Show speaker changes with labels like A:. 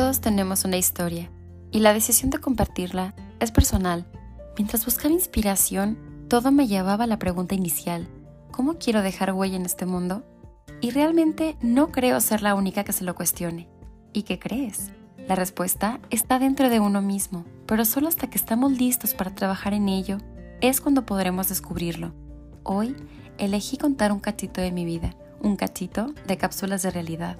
A: Todos tenemos una historia y la decisión de compartirla es personal. Mientras buscaba inspiración, todo me llevaba a la pregunta inicial, ¿cómo quiero dejar huella en este mundo? Y realmente no creo ser la única que se lo cuestione. ¿Y qué crees? La respuesta está dentro de uno mismo, pero solo hasta que estamos listos para trabajar en ello es cuando podremos descubrirlo. Hoy elegí contar un cachito de mi vida, un cachito de cápsulas de realidad